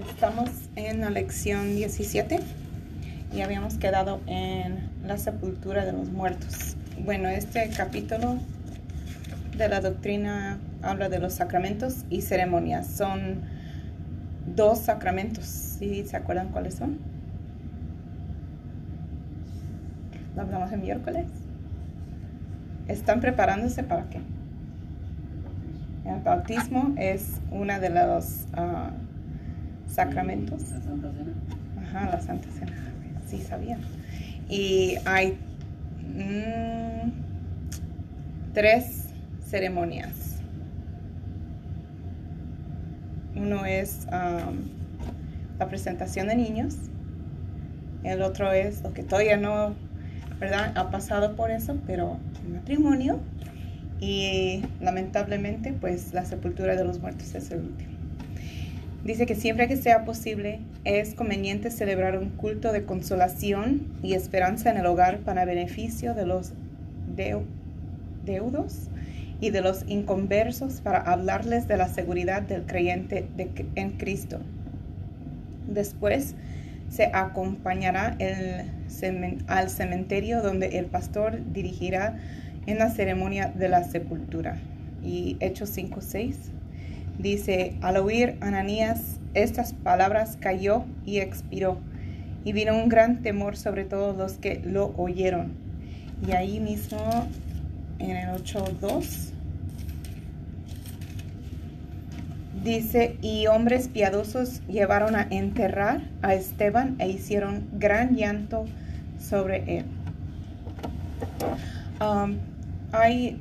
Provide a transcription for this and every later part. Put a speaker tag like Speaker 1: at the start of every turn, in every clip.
Speaker 1: Estamos en la lección 17 y habíamos quedado en la sepultura de los muertos. Bueno, este capítulo de la doctrina habla de los sacramentos y ceremonias. Son dos sacramentos. ¿Sí se acuerdan cuáles son? Lo hablamos el miércoles. ¿Están preparándose para qué? El bautismo es una de los ah, sacramentos.
Speaker 2: La Santa Cena.
Speaker 1: Ajá, la Santa Cena. Sí, sabía. Y hay mm, tres ceremonias. Uno es um, la presentación de niños. El otro es lo que todavía no, ¿verdad? Ha pasado por eso, pero el matrimonio. Y lamentablemente, pues la sepultura de los muertos es el último. Dice que siempre que sea posible es conveniente celebrar un culto de consolación y esperanza en el hogar para beneficio de los deu- deudos y de los inconversos para hablarles de la seguridad del creyente en Cristo. Después se acompañará el al cementerio donde el pastor dirigirá en la ceremonia de la sepultura. Y Hechos 5:6 dice, al oír Ananías estas palabras cayó y expiró, y vino un gran temor sobre todos los que lo oyeron. Y ahí mismo en el 8:2 dice, y hombres piadosos llevaron a enterrar a Esteban e hicieron gran llanto sobre él. Um, hay,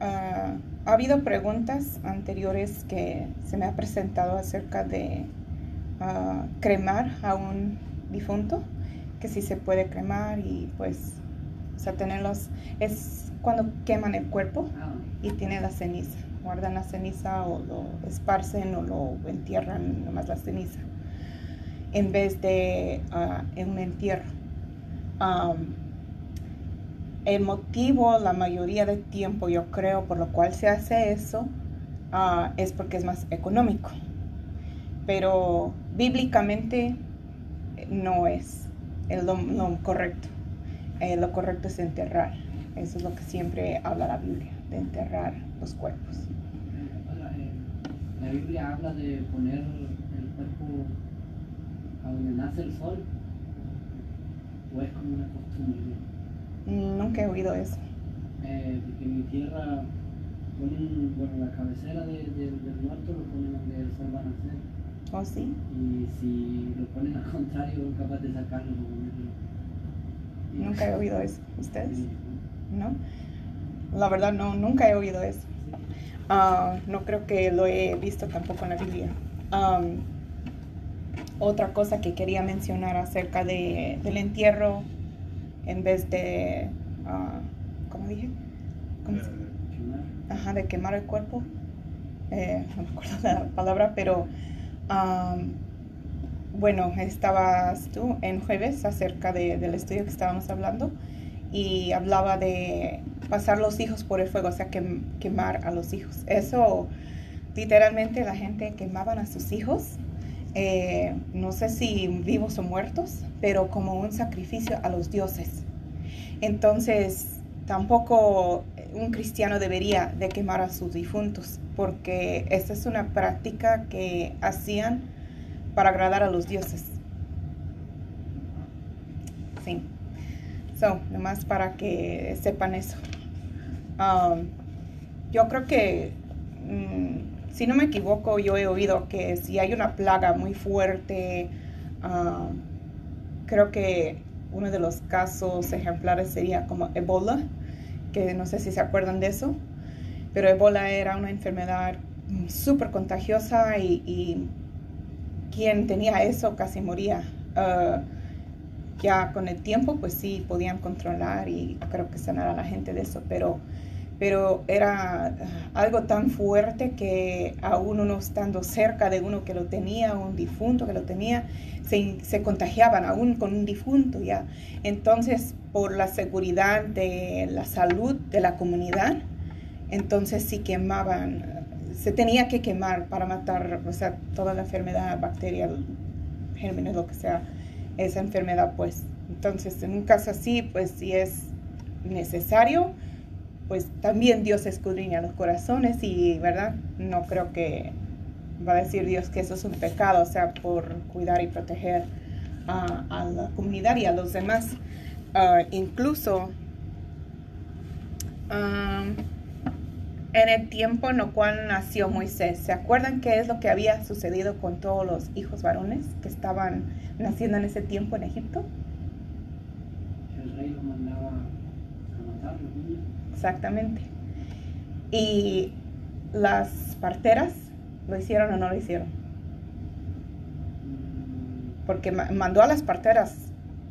Speaker 1: ah, ha habido preguntas anteriores que se me ha presentado acerca de ah, cremar a un difunto, que si se puede cremar y pues, o sea, tenerlos, es cuando queman el cuerpo
Speaker 2: Ah,
Speaker 1: y tiene la ceniza. Guardan la ceniza o lo esparcen o lo entierran nomás la ceniza en vez de ah, en un entierro. El motivo, la mayoría del tiempo, yo creo, por lo cual se hace eso, ah, es porque es más económico. Pero bíblicamente eh, no es lo, correcto. Eh, lo correcto es enterrar. Eso es lo que siempre habla la Biblia, de enterrar los cuerpos.
Speaker 2: Eh, la Biblia habla de poner el cuerpo a donde nace el sol. ¿O es como una costumbre?
Speaker 1: Nunca he oído eso.
Speaker 2: Eh, en mi tierra ponen, bueno, la cabecera de- de- del muerto lo ponen donde el sol va a nacer.
Speaker 1: ¿Oh, sí?
Speaker 2: Y si lo ponen al contrario, capaz de sacarlo. Y-
Speaker 1: Nunca he oído eso. ¿Ustedes?
Speaker 2: Sí,
Speaker 1: ¿No? La verdad, no, nunca he oído eso. Ah, no creo que lo he visto tampoco en la Biblia. Am, otra cosa que quería mencionar acerca de, del entierro en vez de, ah, ¿cómo dije? ¿Cómo se- ajá, de quemar el cuerpo. Eh, no me acuerdo la palabra, pero am, bueno, estabas tú en jueves acerca de- del estudio que estábamos hablando y hablaba de pasar los hijos por el fuego, o sea, quem- quemar a los hijos. Eso, literalmente, la gente quemaban a sus hijos, eh, no sé si vivos o muertos, pero como un sacrificio a los dioses. Entonces, tampoco un cristiano debería de quemar a sus difuntos, porque esta es una práctica que hacían para agradar a los dioses. Sí. So, nomás para que sepan eso. Um, yo creo que, mm, si no me equivoco, yo he oído que si hay una plaga muy fuerte, um, creo que uno de los casos ejemplares sería como Ebola, que no sé si se acuerdan de eso, pero Ebola era una enfermedad súper contagiosa y, y quien tenía eso casi moría. Ah, ya con el tiempo, pues sí, podían controlar y creo que sanar a la gente de eso, pero, pero era algo tan fuerte que aún uno estando cerca de uno que lo tenía, un difunto que lo tenía, se, se contagiaban aún con un difunto ya. Entonces, por la seguridad de la salud de la comunidad, entonces sí quemaban, se tenía que quemar para matar, o sea, toda la enfermedad, bacteria, gérmenes, lo que sea, esa enfermedad, pues. Entonces, en un caso así, pues si es necesario, pues también Dios escudriña los corazones y, ¿verdad? No creo que va a decir Dios que eso es un pecado, o sea, por cuidar y proteger a, la comunidad y a los demás. Ah, incluso ah, en el tiempo en el cual nació Moisés, ¿se acuerdan qué es lo que había sucedido con todos los hijos varones que estaban naciendo en ese tiempo en Egipto?
Speaker 2: El rey lo mandaba a matar los niños.
Speaker 1: Exactamente. Y las parteras ¿Lo hicieron o no lo hicieron? Porque mandó a las parteras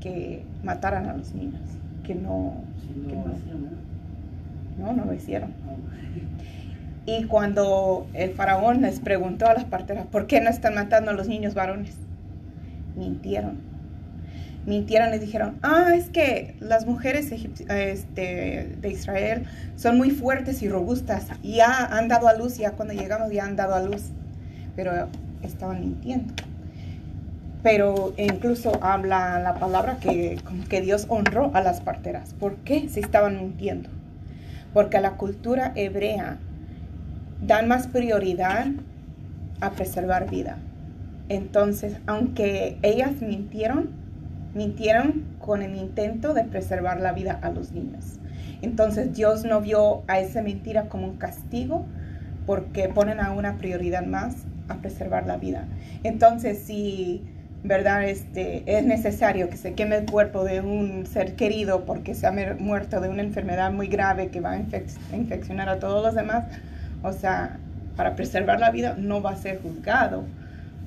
Speaker 1: que mataran a los niños, que no... no, no, lo hicieron. Y cuando el faraón les preguntó a las parteras, ¿por qué no están matando a los niños varones? Mintieron. Mintieron y dijeron, ah, es que las mujeres este, de Israel son muy fuertes y robustas. Y ya han dado a luz, ya cuando llegamos ya han dado a luz. Pero estaban mintiendo. Pero incluso habla la palabra que, que Dios honró a las parteras. ¿Por qué se estaban mintiendo? Porque a la cultura hebrea dan más prioridad a preservar vida. Entonces, aunque ellas mintieron, mintieron con el intento de preservar la vida a los niños. Entonces Dios no vio a esa mentira como un castigo porque ponen a una prioridad más a preservar la vida. Entonces si verdad este es necesario que se queme el cuerpo de un ser querido porque se ha muerto de una enfermedad muy grave que va a infeccionar a todos los demás, o sea, para preservar la vida no va a ser juzgado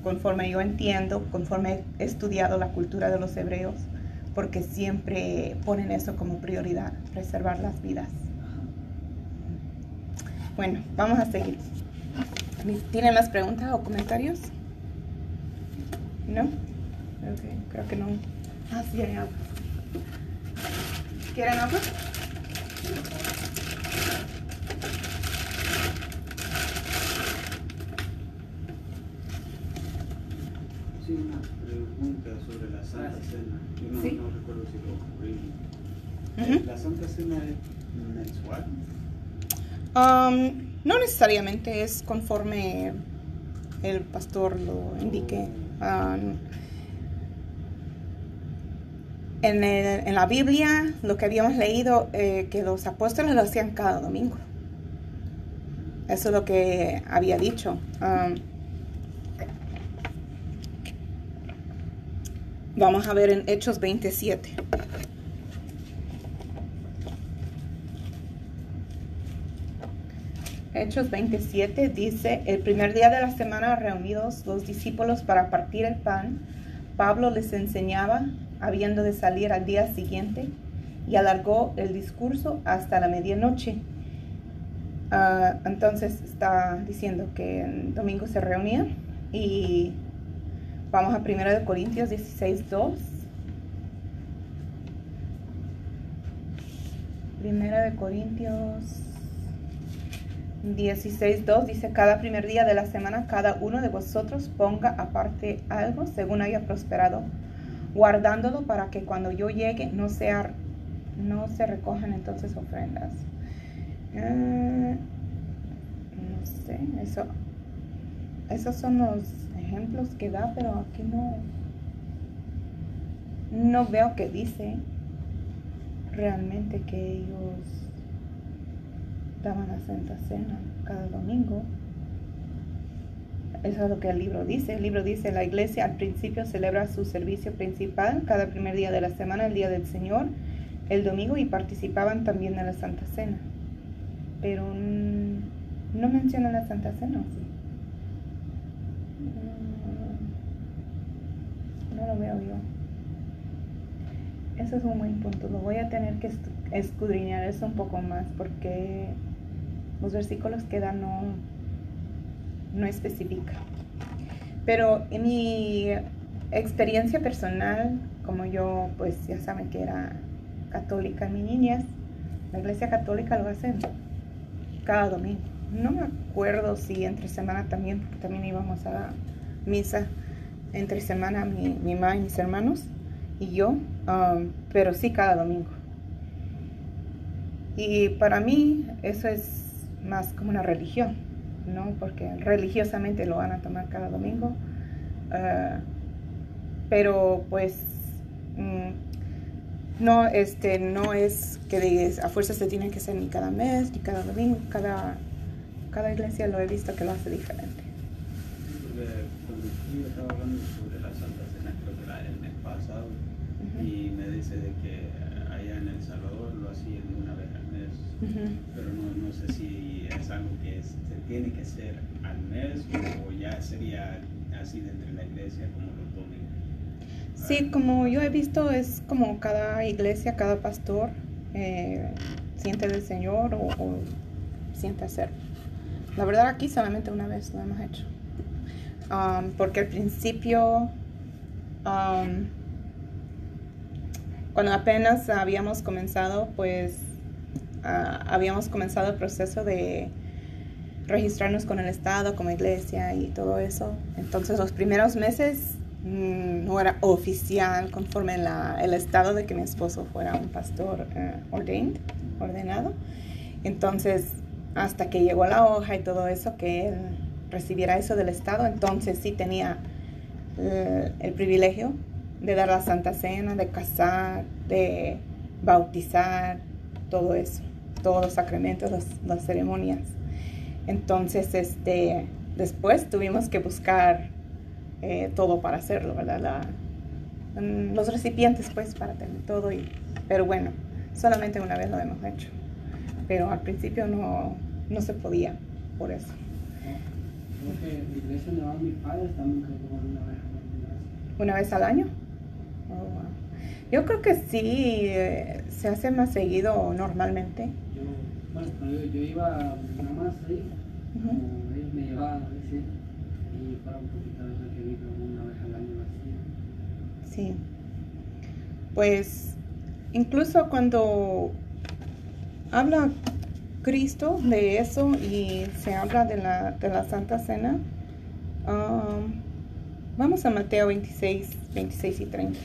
Speaker 1: conforme yo entiendo, conforme he estudiado la cultura de los hebreos, porque siempre ponen eso como prioridad, preservar las vidas. Bueno, vamos a seguir. ¿Tienen más preguntas o comentarios? ¿No? Ok, creo que no. Ah, sí. ¿Quieren algo?
Speaker 3: Una pregunta sobre la Santa Cena. Yo no, recuerdo si lo ocurrí. ¿La Santa Cena es mensual?
Speaker 1: Um, no necesariamente es conforme el pastor lo indique. Um, en, en, la Biblia, lo que habíamos leído, eh, que los apóstoles lo hacían cada domingo. Eso es lo que había dicho. Um, Vamos a ver en Hechos 27. Hechos 27 dice, el primer día de la semana reunidos los discípulos para partir el pan, Pablo les enseñaba, habiendo de salir al día siguiente, y alargó el discurso hasta la medianoche. Ah, entonces está diciendo que el domingo se reunía y Vamos a 1 Corintios 16, 2. Primera de Corintios 16, 2 dice, cada primer día de la semana cada uno de vosotros ponga aparte algo según haya prosperado, guardándolo para que cuando yo llegue no, sea, no se recojan entonces ofrendas. Ah, no sé, eso, esos son los ejemplos que da, pero aquí no, no veo que dice realmente que ellos daban la Santa Cena cada domingo. Eso es lo que el libro dice. El libro dice, la iglesia al principio celebra su servicio principal cada primer día de la semana, el día del Señor, el domingo, y participaban también en la Santa Cena. Pero no menciona la Santa Cena, lo veo yo. Eso es un buen punto. Lo voy a tener que escudriñar eso un poco más porque los versículos que dan no, no especifica. Pero en mi experiencia personal, como yo, pues ya saben que era católica en mi niñez, la iglesia católica lo hacen cada domingo. no me acuerdo si entre semana también, porque también íbamos a misa entre semana mi, mi mamá y mis hermanos y yo, um, pero sí cada domingo. Y para mí eso es más como una religión, ¿no? Porque religiosamente lo van a tomar cada domingo. Uh, pero pues mm, no, este, no es que digas, a fuerza se tiene que hacer ni cada mes, ni cada domingo, cada, cada iglesia lo he visto que lo hace diferente.
Speaker 3: cuando yo estaba hablando sobre la Santa Cena, creo que era el mes pasado, y me dice de que allá en El Salvador lo hacían una vez al mes, pero no, no, sé si es algo que se tiene que hacer al mes o, ya sería así dentro de la iglesia como lo tomen.
Speaker 1: Sí, como yo he visto, es como cada iglesia, cada pastor eh, siente del Señor o, siente hacer. La verdad aquí solamente una vez lo hemos hecho. Um, porque al principio, um, cuando apenas habíamos comenzado, pues uh, habíamos comenzado el proceso de registrarnos con el Estado como iglesia y todo eso. Entonces los primeros meses Mm, no era oficial conforme el estado de que mi esposo fuera un pastor eh, ordenado. Entonces, hasta que llegó la hoja y todo eso, que él recibiera eso del estado, entonces sí tenía eh, el privilegio de dar la Santa Cena, de casar, de bautizar, todo eso, todos los sacramentos, las, ceremonias. Entonces, este, después tuvimos que buscar eh, todo para hacerlo, ¿verdad? Mm, los recipientes, pues, para tener todo. Y, pero bueno, solamente una vez lo hemos hecho. Pero al principio no, no se podía, por eso. una vez al año. Oh, yo creo que sí, eh, se hace más seguido normalmente.
Speaker 2: Yo, bueno, yo, yo iba nada más ahí, ellos me llevaban a veces, y para un poquito de
Speaker 1: Sí. Pues incluso cuando habla Cristo de eso y se habla de la, de la Santa Cena, um, vamos a Mateo 26, 26 y 30.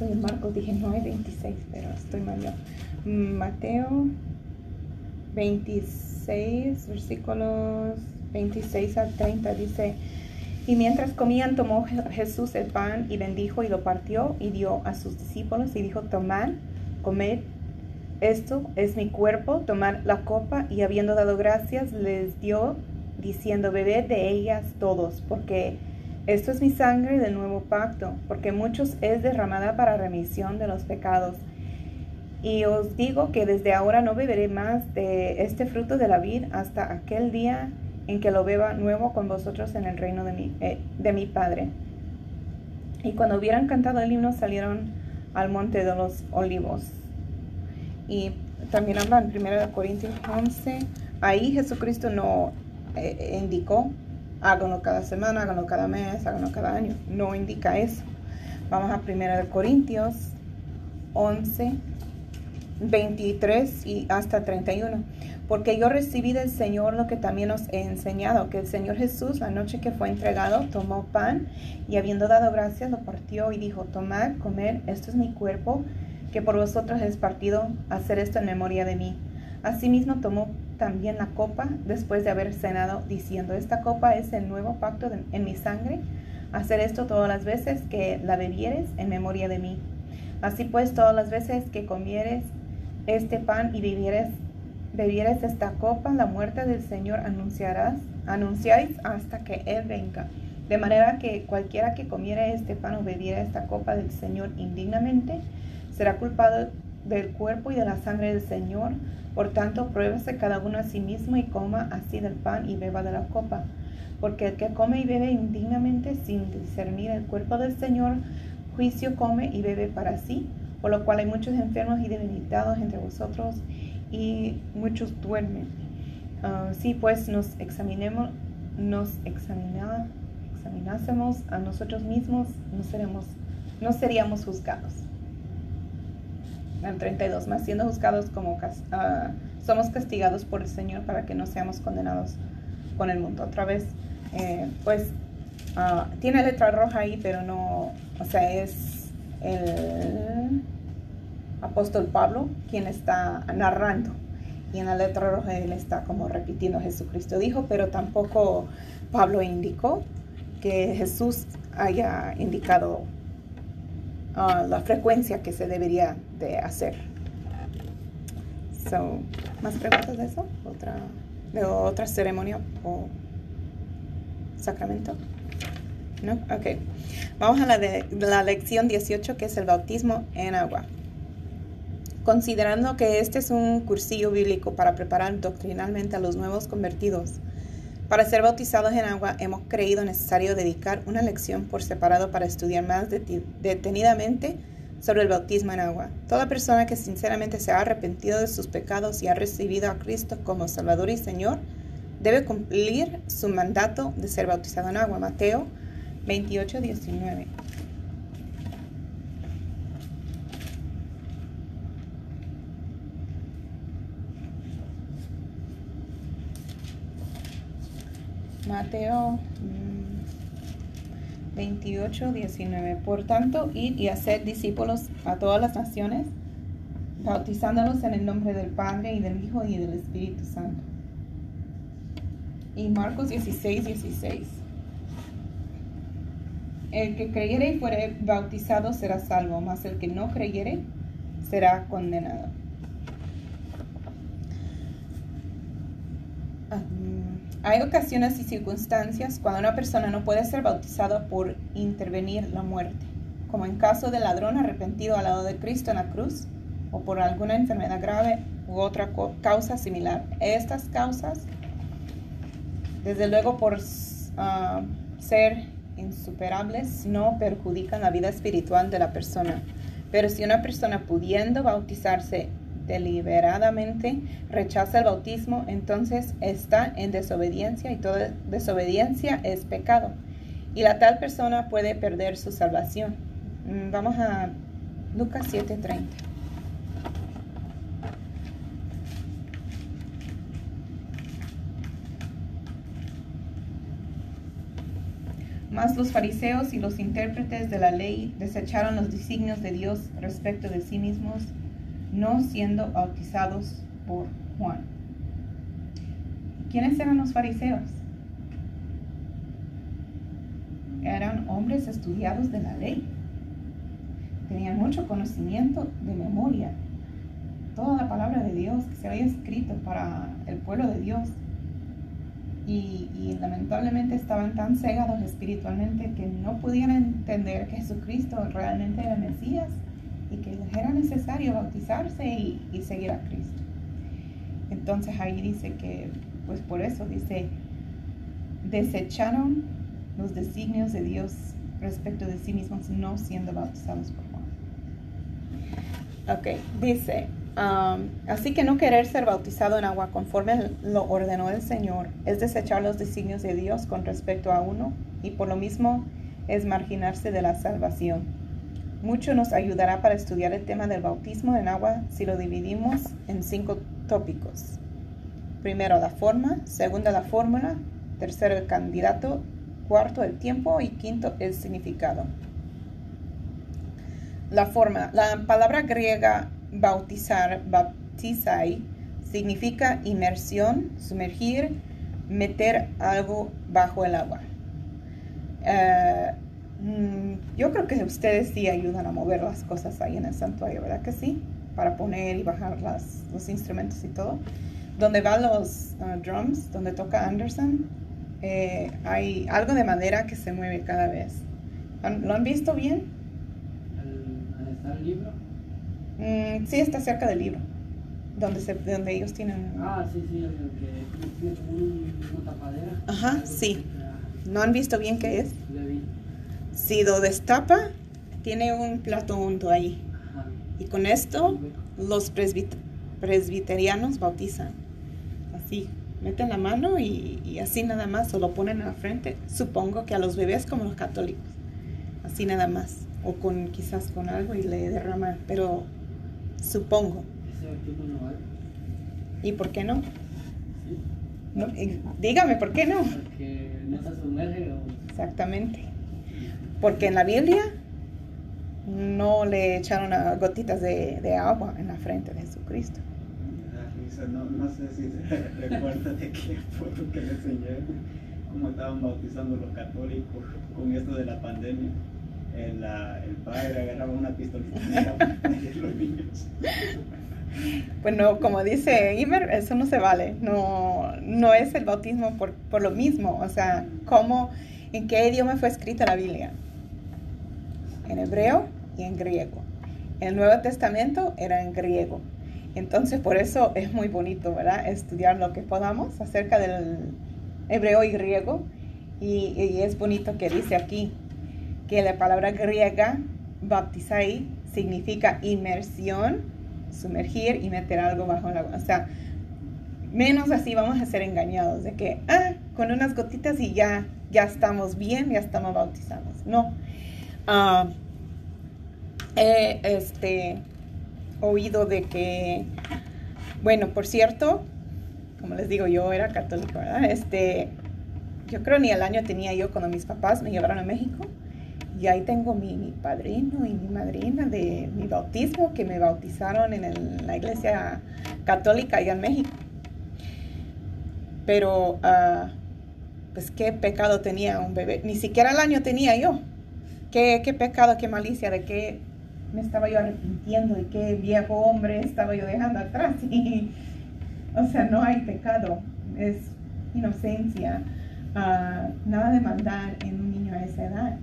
Speaker 1: en Marcos, dije no hay 26, pero estoy mal Mateo 26, versículos 26 al 30 dice, y mientras comían tomó Jesús el pan y bendijo y lo partió y dio a sus discípulos y dijo, tomad, comed, esto es mi cuerpo, tomad la copa y habiendo dado gracias les dio diciendo, bebed de ellas todos, porque esto es mi sangre del nuevo pacto, porque muchos es derramada para remisión de los pecados. Y os digo que desde ahora no beberé más de este fruto de la vid hasta aquel día en que lo beba nuevo con vosotros en el reino de mi, eh, de mi Padre. Y cuando hubieran cantado el himno salieron al monte de los olivos. Y también habla en 1 Corintios 11, ahí Jesucristo no eh, indicó háganlo cada semana, háganlo cada mes, háganlo cada año. No indica eso. Vamos a 1 Corintios 11, 23 y hasta 31. Porque yo recibí del Señor lo que también os he enseñado, que el Señor Jesús, la noche que fue entregado, tomó pan y habiendo dado gracias, lo partió y dijo, tomad, comer, esto es mi cuerpo, que por vosotros es partido, hacer esto en memoria de mí. Asimismo tomó también la copa después de haber cenado, diciendo, esta copa es el nuevo pacto en mi sangre. Hacer esto todas las veces que la bebieres en memoria de mí. Así pues, todas las veces que comieres este pan y bebieres, bebieres esta copa, la muerte del Señor anunciarás, anunciáis hasta que Él venga. De manera que cualquiera que comiere este pan o bebiera esta copa del Señor indignamente, será culpado del cuerpo y de la sangre del Señor. Por tanto, pruébese cada uno a sí mismo y coma así del pan y beba de la copa. Porque el que come y bebe indignamente sin discernir el cuerpo del Señor, juicio come y bebe para sí, por lo cual hay muchos enfermos y debilitados entre vosotros y muchos duermen. Ah, sí, pues nos examinemos, nos examina- examinásemos a nosotros mismos, no, seremos, no seríamos juzgados. El 32, más siendo juzgados como ah, somos castigados por el Señor para que no seamos condenados con el mundo. Otra vez, eh, pues ah, tiene letra roja ahí, pero no, o sea, es el apóstol Pablo quien está narrando. Y en la letra roja él está como repitiendo Jesucristo dijo, pero tampoco Pablo indicó que Jesús haya indicado ah, la frecuencia que se debería de hacer. So, ¿Más preguntas de eso? ¿Otra, ¿De otra ceremonia o sacramento? ¿No? Ok. Vamos a la, de, la lección 18 que es el bautismo en agua. Considerando que este es un cursillo bíblico para preparar doctrinalmente a los nuevos convertidos, para ser bautizados en agua hemos creído necesario dedicar una lección por separado para estudiar más detenidamente sobre el bautismo en agua. Toda persona que sinceramente se ha arrepentido de sus pecados y ha recibido a Cristo como Salvador y Señor debe cumplir su mandato de ser bautizado en agua. Mateo 28, 19. Mateo mm, 28, 19. Por tanto, id y haced discípulos a todas las naciones, bautizándolos en el nombre del Padre y del Hijo y del Espíritu Santo. Y Marcos 16, 16. El que creyere y fuere bautizado será salvo, mas el que no creyere será condenado. Ah, mm, Hay ocasiones y circunstancias cuando una persona no puede ser bautizada por intervenir la muerte, como en caso del ladrón arrepentido al lado de Cristo en la cruz o por alguna enfermedad grave u otra causa similar. Estas causas, desde luego por ah, ser insuperables, no perjudican la vida espiritual de la persona. Pero si una persona pudiendo bautizarse deliberadamente rechaza el bautismo, entonces está en desobediencia y toda desobediencia es pecado. Y la tal persona puede perder su salvación. Mm, Vamos a Lucas 7:30. Mas los fariseos y los intérpretes de la ley desecharon los designios de Dios respecto de sí mismos, no siendo bautizados por Juan. ¿Quiénes eran los fariseos? Eran hombres estudiados de la ley. Tenían mucho conocimiento de memoria. Toda la palabra de Dios que se había escrito para el pueblo de Dios y, lamentablemente estaban tan cegados espiritualmente que no podían entender que Jesucristo realmente era Mesías y que era necesario bautizarse y, y seguir a Cristo. Entonces ahí dice que, pues por eso dice, desecharon los designios de Dios respecto de sí mismos no siendo bautizados por Juan. Ok, dice, Um, así que no querer ser bautizado en agua conforme lo ordenó el Señor es desechar los designios de Dios con respecto a uno y por lo mismo es marginarse de la salvación. Mucho nos ayudará para estudiar el tema del bautismo en agua si lo dividimos en cinco tópicos. Primero la forma, segundo la fórmula, tercero el candidato, cuarto el tiempo y quinto el significado. La forma, la palabra griega bautizar, baptizai, significa inmersión, sumergir, meter algo bajo el agua. Uh, mm, yo creo que ustedes sí ayudan a mover las cosas ahí en el santuario, ¿verdad que sí? Para poner y bajar las, los instrumentos y todo. Donde van los uh, drums, donde toca Anderson, eh, hay algo de madera que se mueve cada vez. ¿Lo han visto bien?
Speaker 2: ¿Al está el libro?
Speaker 1: Mm, sí, está cerca del libro, donde, se, donde ellos tienen...
Speaker 2: Ah, sí, sí, el que tiene como un, una tapadera.
Speaker 1: Ajá, sí. ¿No han visto bien qué es? Si lo destapa, tiene un plato hondo ahí. Y con esto los presbit- presbiterianos bautizan. Así, meten la mano y, y así nada más, o lo ponen en la frente. Supongo que a los bebés como los católicos, así nada más, o con quizás con algo y le derraman, pero supongo. ¿Y por qué no? No, y dígame, ¿por qué no?
Speaker 2: Porque no se sumerge o...
Speaker 1: Exactamente. Porque en la Biblia no le echaron a gotitas de, de agua en la frente de Jesucristo.
Speaker 3: No, no sé si se recuerda de qué lo que le enseñé, cómo estaban bautizando los católicos con esto de la pandemia. El, el padre agarraba una pistolita proteger los niños.
Speaker 1: Pues no, como dice Imer, eso no se vale. No, no es el bautismo por, por lo mismo. O sea, ¿cómo, ¿en qué idioma fue escrita la Biblia? En hebreo y en griego. El Nuevo Testamento era en griego. Entonces, por eso es muy bonito, ¿verdad? Estudiar lo que podamos acerca del hebreo y griego. Y, y es bonito que dice aquí que la palabra griega, baptizai, significa inmersión, sumergir y meter algo bajo el agua. O sea, menos así vamos a ser engañados de que, ah, con unas gotitas y ya, ya estamos bien, ya estamos bautizados. No. Ah, he este, oído de que, bueno, por cierto, como les digo, yo era católico, ¿verdad? Este, yo creo ni el año tenía yo cuando mis papás me llevaron a México. Y ahí tengo mi, padrino y mi madrina de mi bautismo que me bautizaron en la iglesia católica allá en México. Pero, ah, pues, ¿qué pecado tenía un bebé? Ni siquiera el año tenía yo. ¿Qué, qué pecado, qué malicia, de qué me estaba yo arrepintiendo, de qué viejo hombre estaba yo dejando atrás? Y, o sea, no hay pecado, es inocencia, ah, nada de maldad en un niño a esa edad.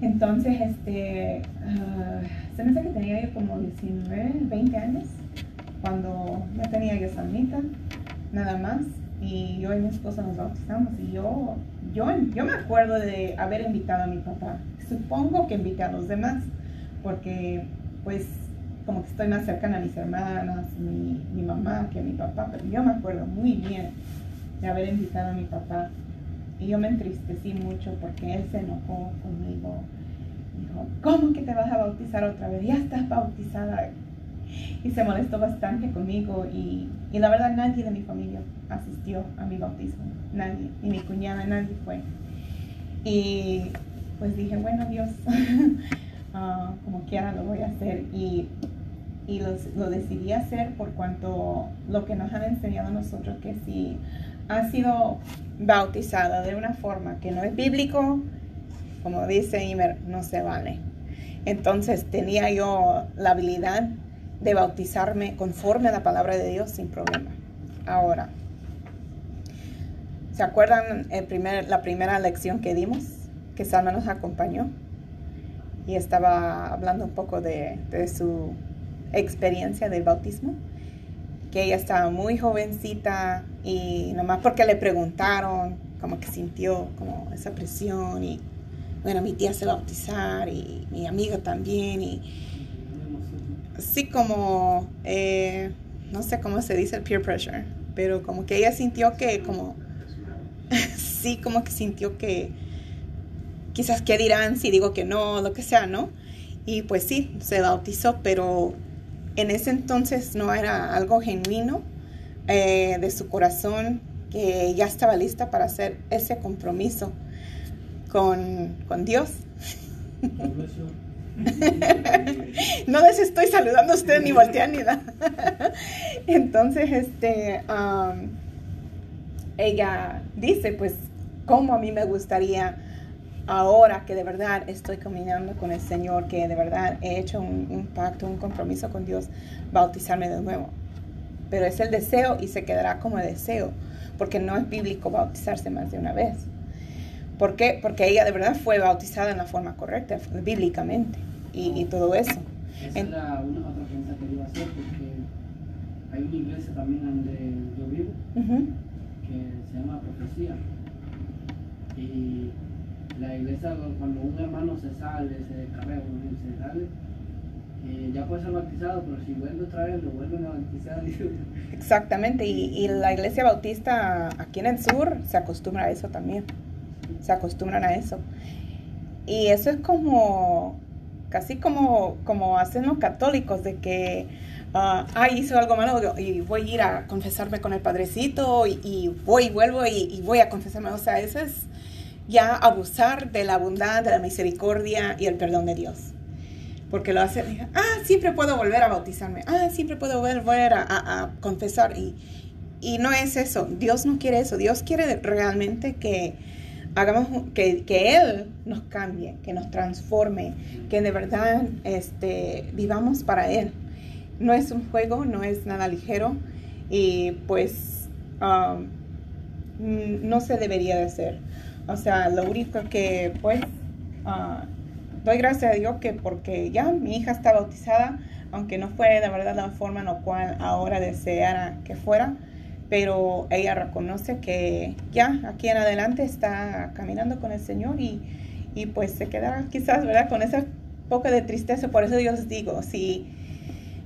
Speaker 1: Entonces, este, ah, se me hace que tenía yo como 19, 20 años, cuando ya tenía yo Samita, nada más, y yo y mi esposa nos bautizamos, y yo, yo, yo me acuerdo de haber invitado a mi papá, supongo que invité a los demás, porque pues como que estoy más cercana a mis hermanas, mi, mamá que a mi papá, pero yo me acuerdo muy bien de haber invitado a mi papá y yo me entristecí mucho porque él se enojó conmigo. Dijo, ¿cómo que te vas a bautizar otra vez? Ya estás bautizada. Y se molestó bastante conmigo y, y la verdad nadie de mi familia asistió a mi bautismo. Nadie. Ni mi cuñada, nadie fue. Y pues dije, bueno, Dios, ah, como quiera lo voy a hacer. Y, y los- lo decidí hacer por cuanto lo que nos han enseñado nosotros, que si ha sido bautizada de una forma que no es bíblico, como dice Imer, no se vale. Entonces tenía yo la habilidad de bautizarme conforme a la palabra de Dios sin problema. Ahora, ¿se acuerdan el primer, la primera lección que dimos? Que Salma nos acompañó y estaba hablando un poco de, de su experiencia del bautismo que ella estaba muy jovencita y nomás porque le preguntaron, como que sintió como esa presión y bueno, mi tía se va a bautizar y mi amiga también y así como, eh, no sé cómo se dice el peer pressure, pero como que ella sintió que como, sí, como que sintió que quizás qué dirán si digo que no, lo que sea, ¿no? Y pues sí, se bautizó, pero en ese entonces no era algo genuino eh, de su corazón que ya estaba lista para hacer ese compromiso con, con Dios. No les estoy saludando a ustedes ni voltean ni nada. Entonces, este, am, ella dice, pues, cómo a mí me gustaría ahora que de verdad estoy caminando con el Señor, que de verdad he hecho un, un pacto, un compromiso con Dios, bautizarme de nuevo. Pero es el deseo y se quedará como deseo, porque no es bíblico bautizarse más de una vez. ¿Por qué? Porque ella de verdad fue bautizada en la forma correcta, bíblicamente, y, y todo eso.
Speaker 2: esa
Speaker 1: En-
Speaker 2: era una otra pregunta que iba a hacer porque hay una iglesia también donde yo vivo que se llama Profecía. Y la iglesia, cuando un hermano se sale, se descarrega, un se sale, eh, ya puede ser bautizado, pero si vuelve otra vez, lo vuelven a bautizar.
Speaker 1: Exactamente, y, y la iglesia bautista aquí en el sur se acostumbra a eso también. Se acostumbran a eso. Y eso es como, casi como, como hacen los católicos, de que, ah, ay, hizo algo malo y voy a ir a confesarme con el padrecito y, y voy y vuelvo y, y voy a confesarme. O sea, eso es ya abusar de la bondad, de la misericordia y el perdón de Dios. Porque lo hace, ah, siempre puedo volver a bautizarme, ah, siempre puedo volver a, confesar. Y, no es eso, Dios no quiere eso, Dios quiere realmente que hagamos, que, Él nos cambie, que nos transforme, que de verdad este, vivamos para Él. No es un juego, no es nada ligero y pues um, no se debería de hacer. O sea, lo único que pues ah, doy gracias a Dios que porque ya mi hija está bautizada, aunque no fue de verdad la forma en la cual ahora deseara que fuera, pero ella reconoce que ya aquí en adelante está caminando con el Señor y, y pues se quedará quizás, ¿verdad? Con esa poca de tristeza. Por eso yo les digo, si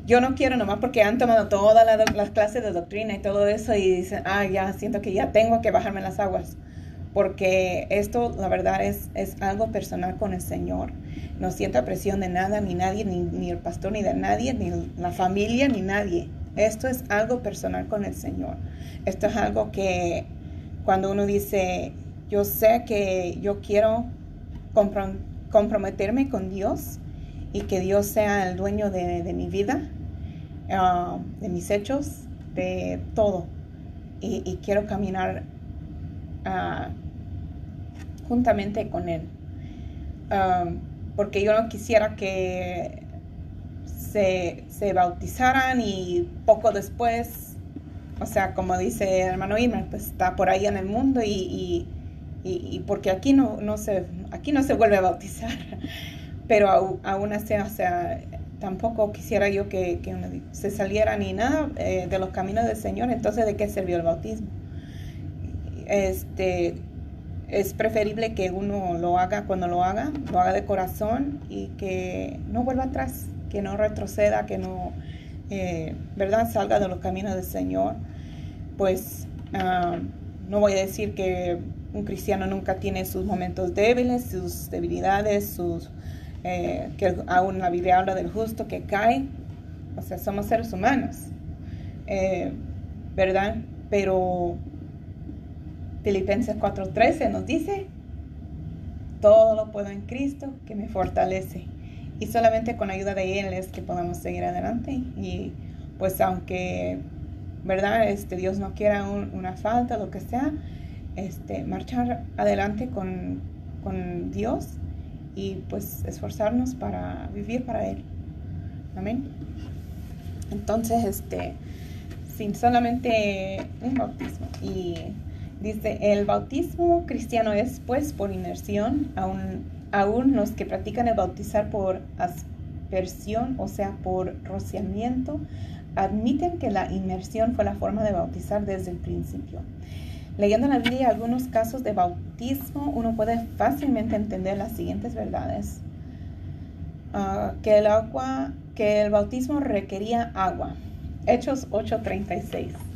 Speaker 1: yo no quiero nomás porque han tomado todas la las clases de doctrina y todo eso y dicen, ah, ya siento que ya tengo que bajarme las aguas. Porque esto, la verdad, es, es algo personal con el Señor. No siento presión de nada, ni nadie, ni, ni el pastor, ni de nadie, ni la familia, ni nadie. Esto es algo personal con el Señor. Esto es algo que cuando uno dice, yo sé que yo quiero comprom- comprometerme con Dios y que Dios sea el dueño de, mi vida, ah, de mis hechos, de todo. Y quiero caminar ah, juntamente con Él. Ah, porque yo no quisiera que se, se bautizaran y poco después, o sea, como dice el hermano Irma, pues está por ahí en el mundo y, y, porque aquí no, no se, aquí no se vuelve a bautizar. Pero aún así, o sea, tampoco quisiera yo que, se saliera ni nada eh, de los caminos del Señor, entonces ¿de qué sirvió el bautismo? Este, es preferible que uno lo haga cuando lo haga, lo haga de corazón y que no vuelva atrás, que no retroceda, que no, eh, ¿verdad?, salga de los caminos del Señor. Pues ah, no voy a decir que un cristiano nunca tiene sus momentos débiles, sus debilidades, sus, eh, que aún la Biblia habla del justo que cae. O sea, somos seres humanos, eh, ¿verdad? Pero Filipenses 4:13 nos dice, todo lo puedo en Cristo que me fortalece. Y solamente con la ayuda de Él es que podemos seguir adelante. Y pues aunque, ¿verdad? Este, Dios no quiera un- una falta, lo que sea, este, marchar adelante con, con Dios y pues esforzarnos para vivir para Él. Amén. Entonces, este, sin solamente un bautismo. Dice, el bautismo cristiano es pues por inmersión, aún, aún los que practican el bautizar por aspersión, o sea, por rociamiento, admiten que la inmersión fue la forma de bautizar desde el principio. Leyendo en la Biblia algunos casos de bautismo, uno puede fácilmente entender las siguientes verdades. Ah, que el agua, que el bautismo requería agua. Hechos 8:36.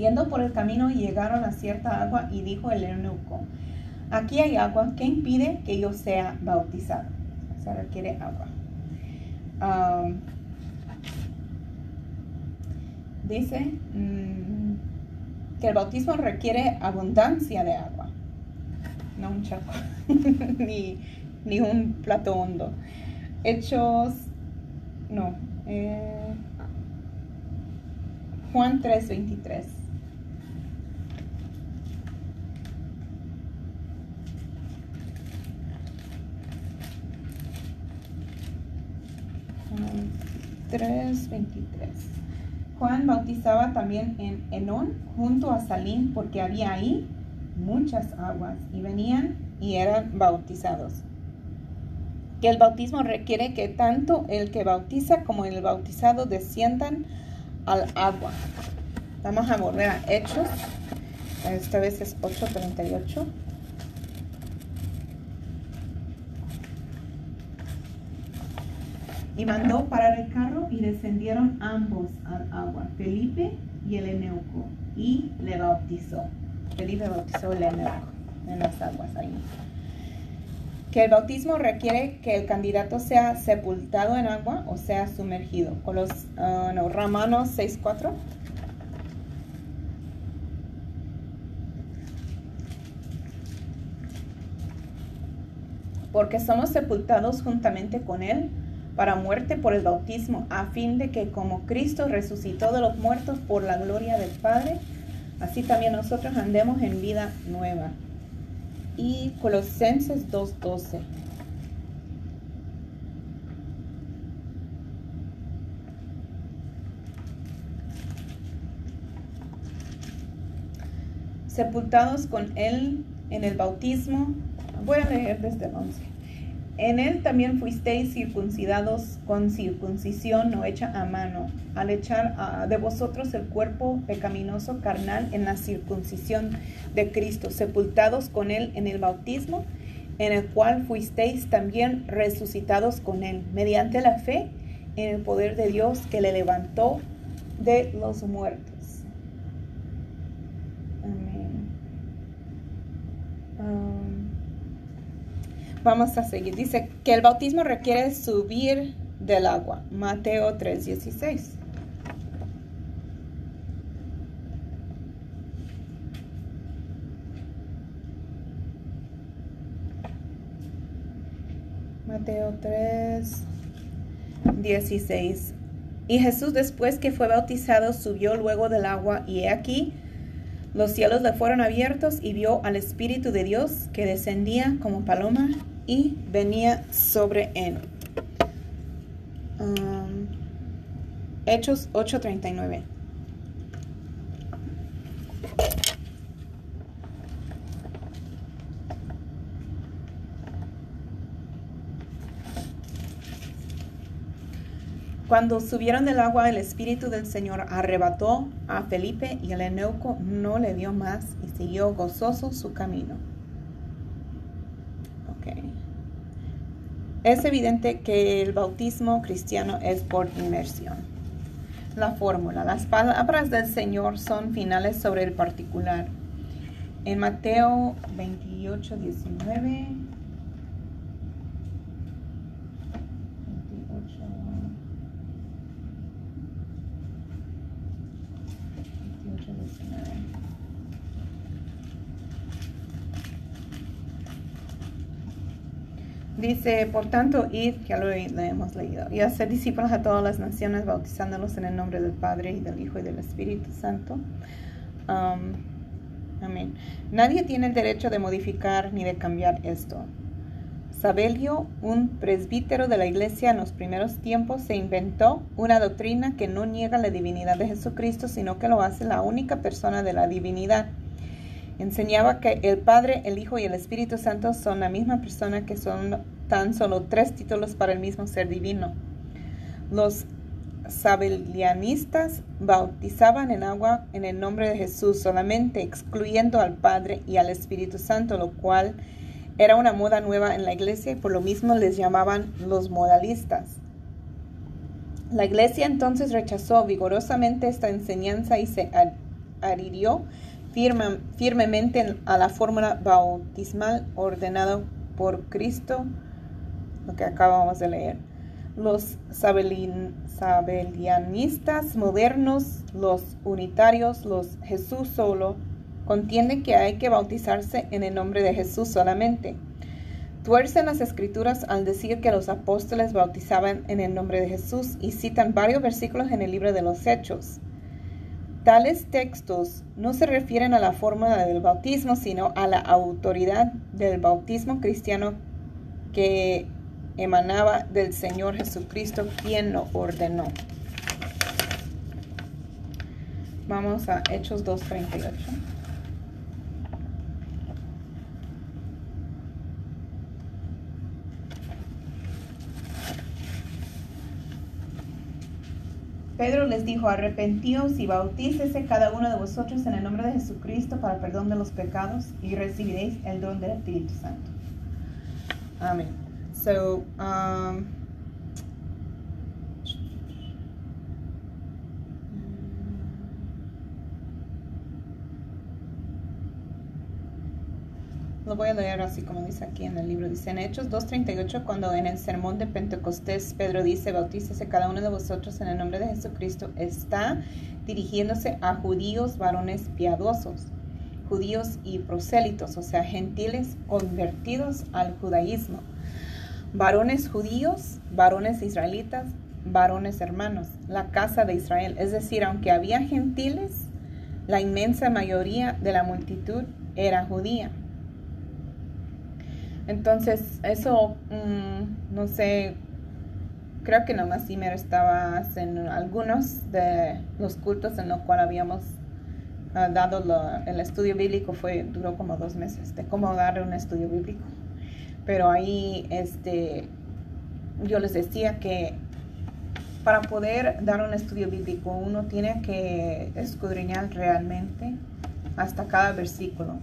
Speaker 1: Yendo por el camino llegaron a cierta agua y dijo el eunuco, aquí hay agua, ¿qué impide que yo sea bautizado? O sea, requiere agua. Ah, dice mm, que el bautismo requiere abundancia de agua, no un charco, ni, ni un plato hondo. Hechos, no, eh, Juan 3:23. Juan 3:23. Juan bautizaba también en Enón junto a Salim porque había ahí muchas aguas y venían y eran bautizados. Que el bautismo requiere que tanto el que bautiza como el bautizado desciendan al agua. Vamos a volver a Hechos. Esta vez es 8:38. Y mandó parar el carro y descendieron ambos al agua, Felipe y el Eneuco, y le bautizó. Felipe bautizó el Eneuco en las aguas ahí. Que el bautismo requiere que el candidato sea sepultado en agua o sea sumergido. Con los uh, no, Romanos 6.4. porque somos sepultados juntamente con Él para muerte por el bautismo, a fin de que como Cristo resucitó de los muertos por la gloria del Padre, así también nosotros andemos en vida nueva. Y Colosenses 2.12. Sepultados con Él en el bautismo Voy a leer desde el 11. En él también fuisteis circuncidados con circuncisión no hecha a mano, al echar de vosotros el cuerpo pecaminoso carnal en la circuncisión de Cristo, sepultados con él en el bautismo, en el cual fuisteis también resucitados con él, mediante la fe en el poder de Dios que le levantó de los muertos. Amén. Um, Vamos a seguir. Dice que el bautismo requiere subir del agua. Mateo 3:16. Mateo 3, 16. Y Jesús después que fue bautizado subió luego del agua y he aquí los cielos le fueron abiertos y vio al Espíritu de Dios que descendía como paloma y venía sobre él. Um, Hechos 8:39. Cuando subieron del agua, el Espíritu del Señor arrebató a Felipe y el eneuco no le dio más y siguió gozoso su camino. Es evidente que el bautismo cristiano es por inmersión. La fórmula. Las palabras del Señor son finales sobre el particular. En Mateo 28, 19. Dice, por tanto, id, ya lo hemos leído, y hacer discípulos a todas las naciones, bautizándolos en el nombre del Padre y del Hijo y del Espíritu Santo. Um, amén. Nadie tiene el derecho de modificar ni de cambiar esto. Sabelio, un presbítero de la iglesia en los primeros tiempos, se inventó una doctrina que no niega la divinidad de Jesucristo, sino que lo hace la única persona de la divinidad. Enseñaba que el Padre, el Hijo y el Espíritu Santo son la misma persona, que son tan solo tres títulos para el mismo ser divino. Los sabelianistas bautizaban en agua en el nombre de Jesús solamente, excluyendo al Padre y al Espíritu Santo, lo cual era una moda nueva en la iglesia y por lo mismo les llamaban los modalistas. La iglesia entonces rechazó vigorosamente esta enseñanza y se adhirió firmemente a la fórmula bautismal ordenado por Cristo, lo que acabamos de leer. Los sabelianistas modernos, los unitarios, los Jesús solo, contienden que hay que bautizarse en el nombre de Jesús solamente. Tuercen las escrituras al decir que los apóstoles bautizaban en el nombre de Jesús y citan varios versículos en el libro de los Hechos. Tales textos no se refieren a la fórmula del bautismo, sino a la autoridad del bautismo cristiano que emanaba del Señor Jesucristo, quien lo ordenó. Vamos a Hechos 2.38. Pedro les dijo, arrepentíos y bautícese cada uno de vosotros en el nombre de Jesucristo para perdón de los pecados y recibiréis el don del Espíritu Santo. Amén. So, um, lo voy a leer así como dice aquí en el libro. Dice en Hechos 2.38, cuando en el sermón de Pentecostés Pedro dice, bautícese cada uno de vosotros en el nombre de Jesucristo, está dirigiéndose a judíos varones piadosos, judíos y prosélitos, o sea, gentiles convertidos al judaísmo, varones judíos, varones israelitas, varones hermanos, la casa de Israel. Es decir, aunque había gentiles, la inmensa mayoría de la multitud era judía. Entonces, eso, mm, no sé, creo que nomás Simer estaba en algunos de los cultos en los cuales habíamos ah, dado el estudio bíblico, fue, duró como dos meses, de cómo dar un estudio bíblico. Pero ahí, este, yo les decía que para poder dar un estudio bíblico uno tiene que escudriñar realmente hasta cada versículo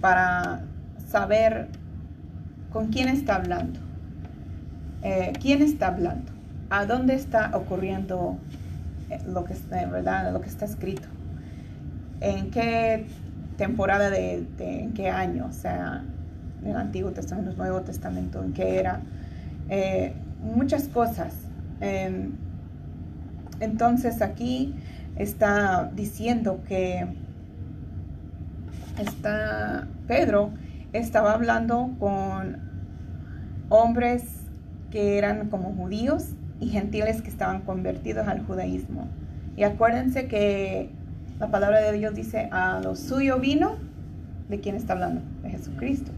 Speaker 1: para saber con quién está hablando, eh, quién está hablando, a dónde está ocurriendo eh, lo que está, ¿verdad? Lo que está escrito, en qué temporada de, en qué año, o sea, en el Antiguo Testamento, el Nuevo Testamento, en qué era, eh, muchas cosas. Em, entonces aquí está diciendo que está Pedro estaba hablando con hombres que eran como judíos y gentiles que estaban convertidos al judaísmo. Y acuérdense que la palabra de Dios dice, a lo suyo vino, ¿de quién está hablando? De Jesucristo.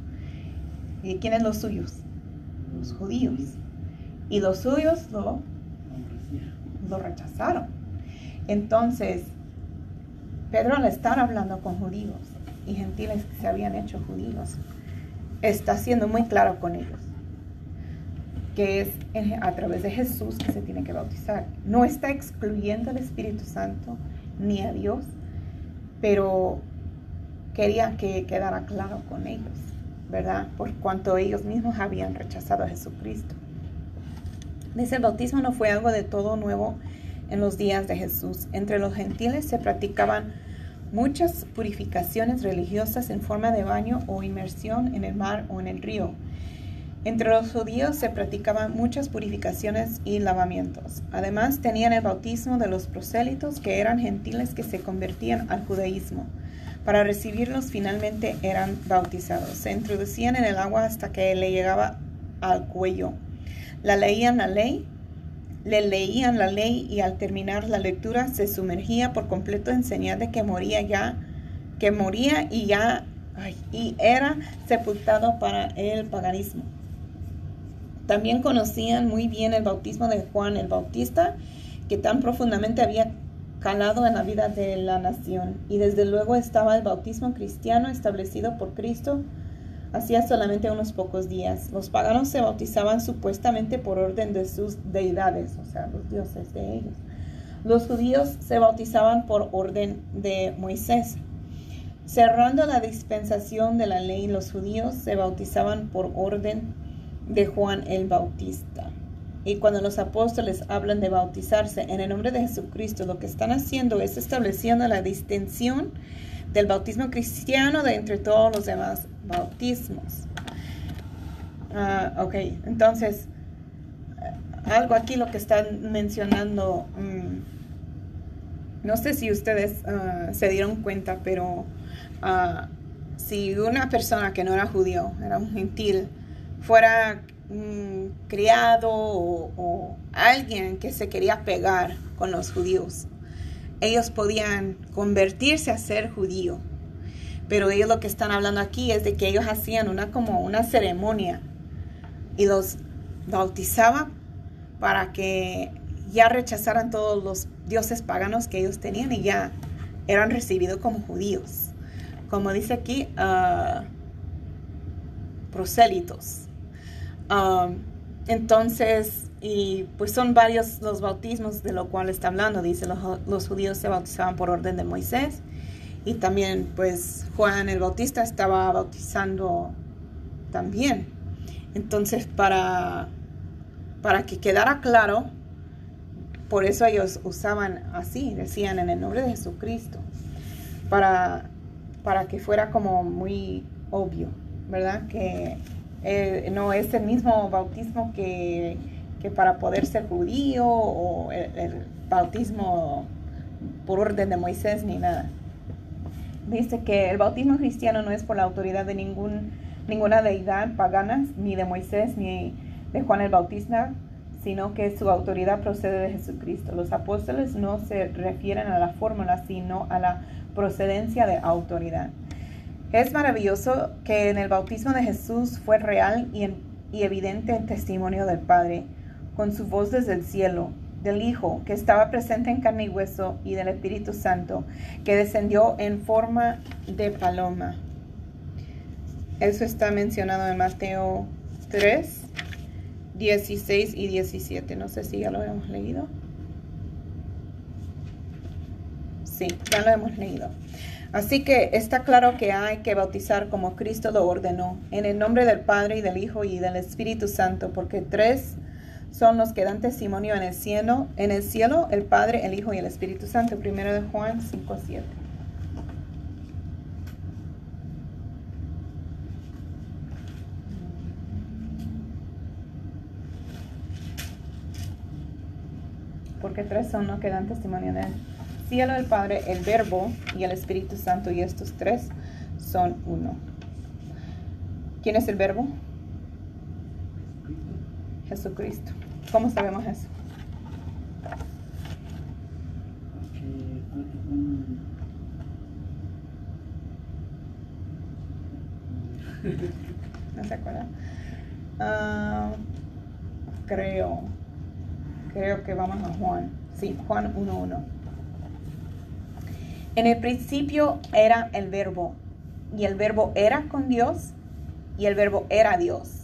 Speaker 1: ¿Y quiénes los suyos? Los judíos. Y los suyos lo, lo rechazaron. Entonces, Pedro al estar hablando con judíos, y gentiles que se habían hecho judíos. Está siendo muy claro con ellos que es a través de Jesús que se tiene que bautizar. No está excluyendo al Espíritu Santo ni a Dios, pero quería que quedara claro con ellos, ¿verdad? Por cuanto ellos mismos habían rechazado a Jesucristo. Dice, el bautismo no fue algo de todo nuevo en los días de Jesús. Entre los gentiles se practicaban muchas purificaciones religiosas en forma de baño o inmersión en el mar o en el río. Entre los judíos se practicaban muchas purificaciones y lavamientos. Además tenían el bautismo de los prosélitos que eran gentiles que se convertían al judaísmo. Para recibirlos finalmente eran bautizados. Se introducían en el agua hasta que le llegaba al cuello. La leían la ley le leían la ley y al terminar la lectura se sumergía por completo en señal de que moría ya, que moría y ya y era sepultado para el paganismo. También conocían muy bien el bautismo de Juan el Bautista, que tan profundamente había calado en la vida de la nación. Y desde luego estaba el bautismo cristiano establecido por Cristo hacía solamente unos pocos días. Los paganos se bautizaban supuestamente por orden de sus deidades, o sea, los dioses de ellos. Los judíos se bautizaban por orden de Moisés. Cerrando la dispensación de la ley, los judíos se bautizaban por orden de Juan el Bautista. Y cuando los apóstoles hablan de bautizarse en el nombre de Jesucristo, lo que están haciendo es estableciendo la distinción del bautismo cristiano de entre todos los demás bautismos. Ah, ok, entonces, algo aquí lo que están mencionando, mm, no sé si ustedes ah, se dieron cuenta, pero ah, si una persona que no era judío, era un gentil, fuera mm, criado o alguien que se quería pegar con los judíos, ellos podían convertirse a ser judío. Pero ellos lo que están hablando aquí es de que ellos hacían una como una ceremonia y los bautizaban para que ya rechazaran todos los dioses paganos que ellos tenían y ya eran recibidos como judíos. Como dice aquí, uh, prosélitos. Um, entonces, y pues son varios los bautismos de lo cual está hablando. Dice, los, judíos se bautizaban por orden de Moisés. Y también pues Juan el Bautista estaba bautizando también. Entonces para, para que quedara claro, por eso ellos usaban así, decían en el nombre de Jesucristo, para, para que fuera como muy obvio, ¿verdad? Que eh, no es el mismo bautismo que, que, para poder ser judío o el, bautismo por orden de Moisés ni nada. Dice que el bautismo cristiano no es por la autoridad de ningún, ninguna deidad pagana, ni de Moisés, ni de Juan el Bautista, sino que su autoridad procede de Jesucristo. Los apóstoles no se refieren a la fórmula, sino a la procedencia de autoridad. Es maravilloso que en el bautismo de Jesús fue real y, evidente el testimonio del Padre, con su voz desde el cielo, del Hijo, que estaba presente en carne y hueso, y del Espíritu Santo, que descendió en forma de paloma. Eso está mencionado en Mateo 3, 16 y 17. No sé si ya lo hemos leído. Sí, ya lo hemos leído. Así que está claro que hay que bautizar como Cristo lo ordenó, en el nombre del Padre y del Hijo y del Espíritu Santo, porque tres son los que dan testimonio en el cielo, en el cielo, el Padre, el Hijo y el Espíritu Santo. Primero de Juan 5, 7. Porque tres son los que dan testimonio en él cielo, el Padre, el Verbo y el Espíritu Santo, y estos tres son uno. ¿Quién es el Verbo? Jesucristo. ¿Cómo sabemos eso? ¿No se acuerda? Ah, creo. Creo que vamos a Juan. Sí, Juan 1.1. En el principio era el verbo, y el verbo era con Dios, y el verbo era Dios.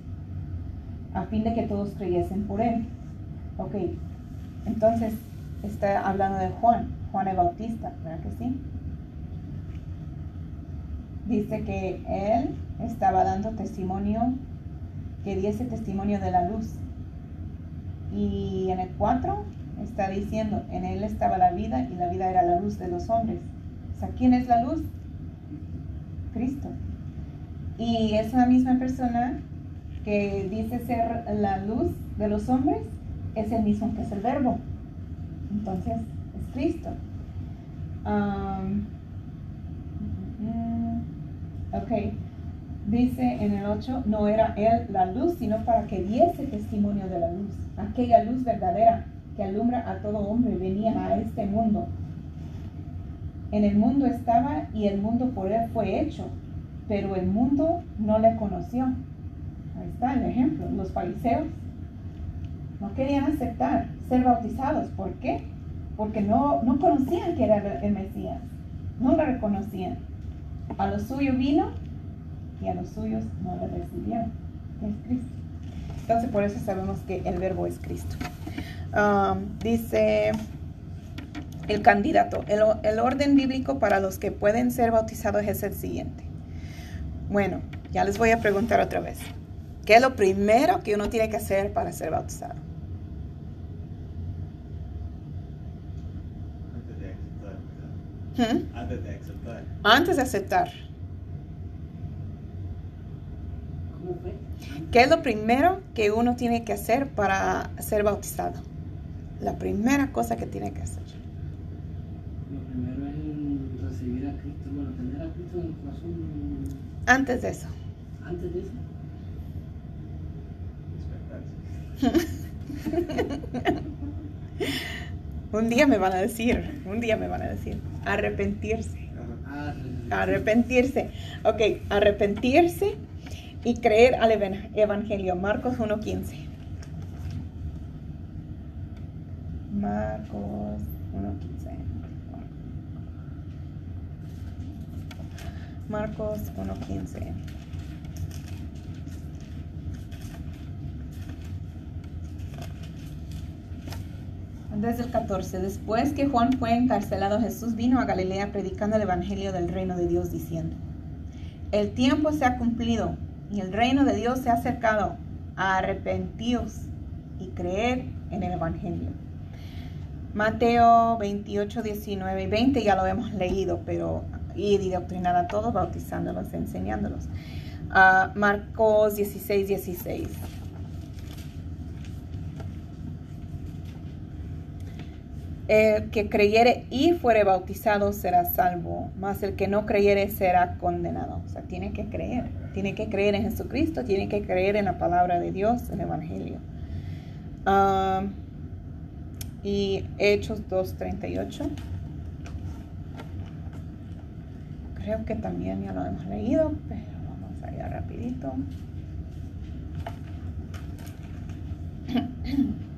Speaker 1: a fin de que todos creyesen por él. Ok, entonces está hablando de Juan, Juan el Bautista, ¿verdad que sí? Dice que él estaba dando testimonio, que diese testimonio de la luz. Y en el 4 está diciendo, en él estaba la vida y la vida era la luz de los hombres. O sea, ¿quién es la luz? Cristo. Y esa misma persona que dice ser la luz de los hombres es el mismo que es el verbo. Entonces, es Cristo. ok. Dice en el 8, no era él la luz, sino para que diese testimonio de la luz, aquella luz verdadera que alumbra a todo hombre, venía a este mundo. En el mundo estaba y el mundo por él fue hecho, pero el mundo no le conoció. Está el ejemplo. Los fariseos no querían aceptar ser bautizados. ¿Por qué? Porque no, no conocían que era el Mesías. No lo reconocían. A los suyos vino y a los suyos no le recibieron. Es Cristo. Entonces por eso sabemos que el verbo es Cristo. Um, dice el candidato, el, orden bíblico para los que pueden ser bautizados es el siguiente. Bueno, ya les voy a preguntar otra vez. ¿Qué es lo primero que uno tiene que hacer para ser bautizado?
Speaker 3: ¿Mm? Antes de aceptar.
Speaker 1: Antes de aceptar. ¿Qué es lo primero que uno tiene que hacer para ser bautizado? la primera cosa que tiene que hacer.
Speaker 2: Lo primero es recibir a Cristo, bueno, tener a Cristo en el corazón.
Speaker 1: Antes de eso.
Speaker 2: Antes de eso.
Speaker 1: un día me van a decir, un día me van a decir, arrepentirse. Arrepentirse. Ok, arrepentirse y creer al Evangelio. Marcos 1.15. Marcos 1.15. Marcos 1.15. Desde el 14. Después que Juan fue encarcelado, Jesús vino a Galilea predicando el Evangelio del reino de Dios, diciendo, el tiempo se ha cumplido y el reino de Dios se ha acercado. Arrepentíos y creer en el Evangelio. Mateo 28, 19 y 20 ya lo hemos leído, pero ir y doctrinar a todos, bautizándolos, enseñándolos. Uh, Marcos 16, 16. El que creyere y fuere bautizado será salvo, mas el que no creyere será condenado. O sea, tiene que creer, tiene que creer en Jesucristo, tiene que creer en la palabra de Dios, en el Evangelio. Uh, y Hechos 2.38. Creo que también ya lo hemos leído, pero vamos allá rapidito.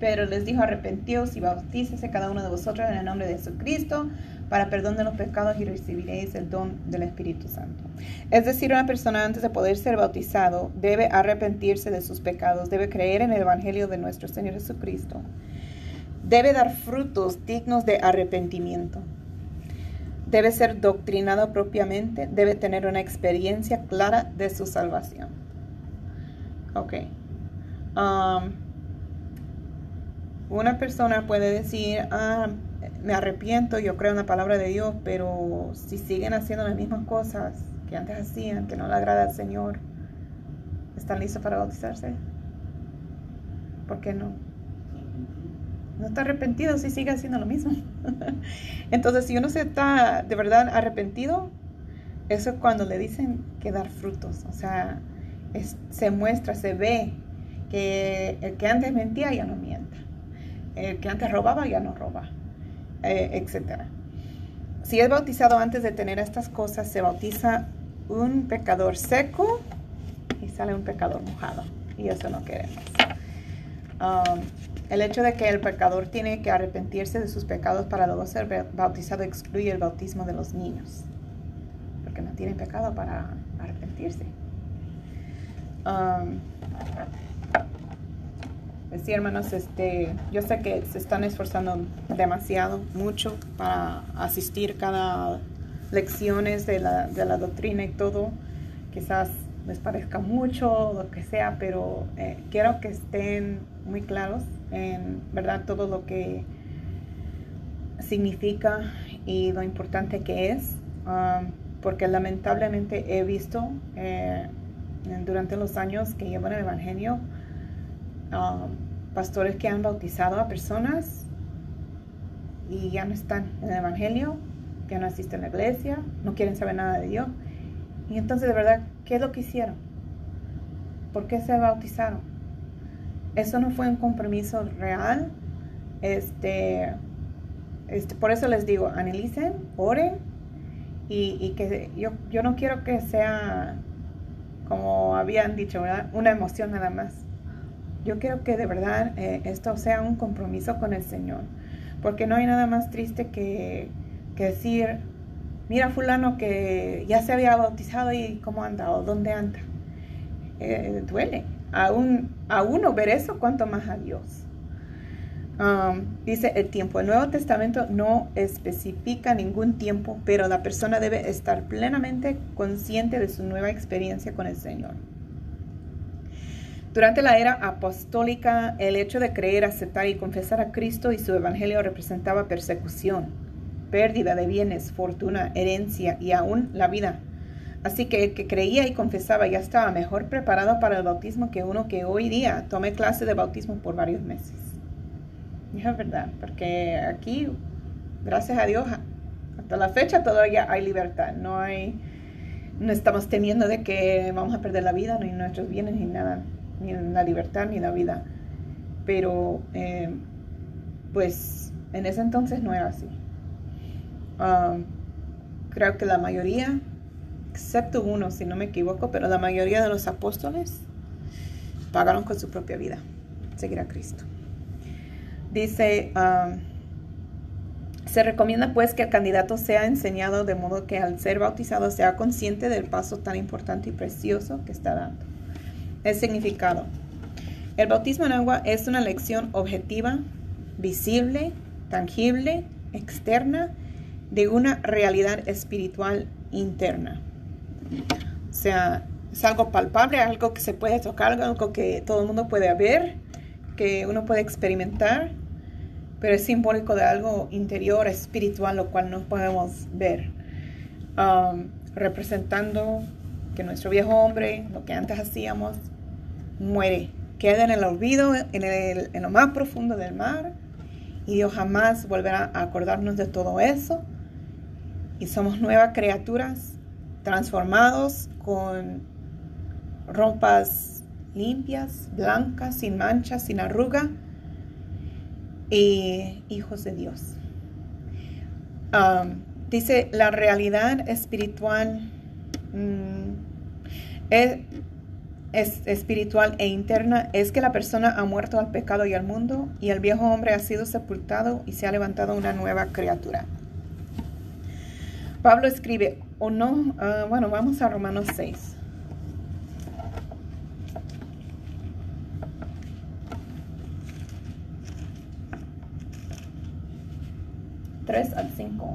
Speaker 1: Pero les dijo, arrepentíos y bautícese cada uno de vosotros en el nombre de Jesucristo para perdón de los pecados y recibiréis el don del Espíritu Santo. Es decir, una persona antes de poder ser bautizado debe arrepentirse de sus pecados, debe creer en el Evangelio de nuestro Señor Jesucristo debe dar frutos dignos de arrepentimiento. Debe ser doctrinado propiamente, debe tener una experiencia clara de su salvación. Ok. Um, una persona puede decir, ah, me arrepiento, yo creo en la palabra de Dios, pero si siguen haciendo las mismas cosas que antes hacían, que no le agrada al Señor, ¿están listos para bautizarse? ¿Por qué no? no está arrepentido si sigue haciendo lo mismo. Entonces, si uno se está de verdad arrepentido, eso es cuando le dicen que dar frutos. O sea, se muestra, se ve que el que antes mentía ya no mienta. El que antes robaba ya no roba, eh, etc. Si es bautizado antes de tener estas cosas, se bautiza un pecador seco y sale un pecador mojado. Y eso no queremos. Um, el hecho de que el pecador tiene que arrepentirse de sus pecados para luego ser bautizado excluye el bautismo de los niños, porque no tienen pecado para arrepentirse. Um, pues sí, hermanos, este, yo sé que se están esforzando demasiado, mucho para asistir cada lecciones de la, de la doctrina y todo. Quizás les parezca mucho, lo que sea, pero eh, quiero que estén muy claros en verdad todo lo que significa y lo importante que es, um, porque lamentablemente he visto eh, durante los años que llevo en el Evangelio um, pastores que han bautizado a personas y ya no están en el Evangelio, que no asisten a la iglesia, no quieren saber nada de Dios. Y entonces, de verdad, ¿qué es lo que hicieron? ¿Por qué se bautizaron? Eso no fue un compromiso real. Este, este, por eso les digo, analicen, oren y, que yo, yo no quiero que sea, como habían dicho, una emoción nada más. Yo quiero que de verdad eh, esto sea un compromiso con el Señor. Porque no hay nada más triste que, que decir, mira fulano que ya se había bautizado y cómo anda o dónde anda. Eh, duele. Aún, a uno ver eso, cuanto más a Dios. Um, dice el tiempo. El Nuevo Testamento no especifica ningún tiempo, pero la persona debe estar plenamente consciente de su nueva experiencia con el Señor. Durante la era apostólica, el hecho de creer, aceptar y confesar a Cristo y su Evangelio representaba persecución pérdida de bienes, fortuna, herencia y aún la vida. Así que el que creía y confesaba ya estaba mejor preparado para el bautismo que uno que hoy día tome clase de bautismo por varios meses. Y es verdad, porque aquí, gracias a Dios, hasta la fecha todavía hay libertad. No hay, no estamos temiendo de que vamos a perder la vida, ni nuestros bienes, ni nada, ni la libertad, ni la vida. Pero, eh, pues, en ese entonces no era así. Um, creo que la mayoría, excepto uno, si no me equivoco, pero la mayoría de los apóstoles pagaron con su propia vida seguir a Cristo. Dice um, Se recomienda pues que el candidato sea enseñado de modo que al ser bautizado sea consciente del paso tan importante y precioso que está dando. El significado. El bautismo en agua es una lección objetiva, visible, tangible, externa, de una realidad espiritual interna. O sea, es algo palpable, algo que se puede tocar, algo que todo el mundo puede ver, que uno puede experimentar, pero es simbólico de algo interior, espiritual, lo cual no podemos ver. Um, representando que nuestro viejo hombre, lo que antes hacíamos, muere, queda en el olvido, en, lo más profundo del mar, y Dios jamás volverá a acordarnos de todo eso. Y somos nuevas criaturas, transformados con ropas limpias, blancas, sin manchas, sin arruga, y hijos de Dios. Um, dice, la realidad espiritual mm, es, es, espiritual e interna es que la persona ha muerto al pecado y al mundo y el viejo hombre ha sido sepultado y se ha levantado una nueva criatura. Pablo escribe, o no, ah, bueno, vamos a Romanos 6. 3 al 5.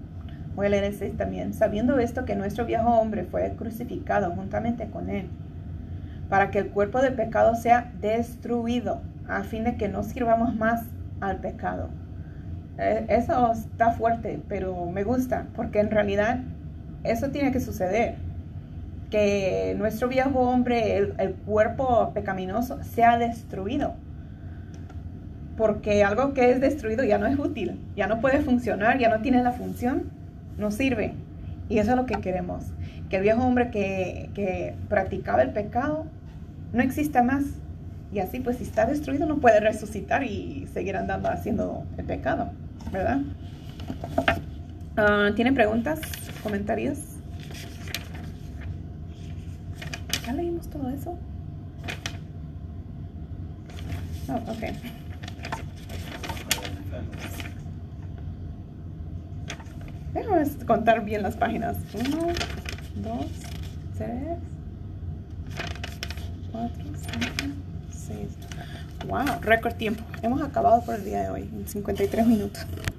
Speaker 1: Leer el 6 también. Sabiendo esto que nuestro viejo hombre fue crucificado juntamente con él, para que el cuerpo del pecado sea destruido, a fin de que no sirvamos más al pecado. E, eso está fuerte, pero me gusta, porque en realidad eso tiene que suceder. Que nuestro viejo hombre, el, el cuerpo pecaminoso, sea destruido porque algo que es destruido ya no es útil, ya no puede funcionar, ya no tiene la función no sirve. Y eso es lo que queremos. Que el viejo hombre que, practicaba el pecado no exista más. Y así, pues, si está destruido, no puede resucitar y seguir andando haciendo el pecado, ¿verdad? Uh, ¿Tienen preguntas? ¿Comentarios? ¿Ya leímos todo eso? Oh, ok. Déjame contar bien las páginas. Uno, dos, tres, cuatro, cinco, seis. Wow, récord tiempo. Hemos acabado por el día de hoy en 53 minutos.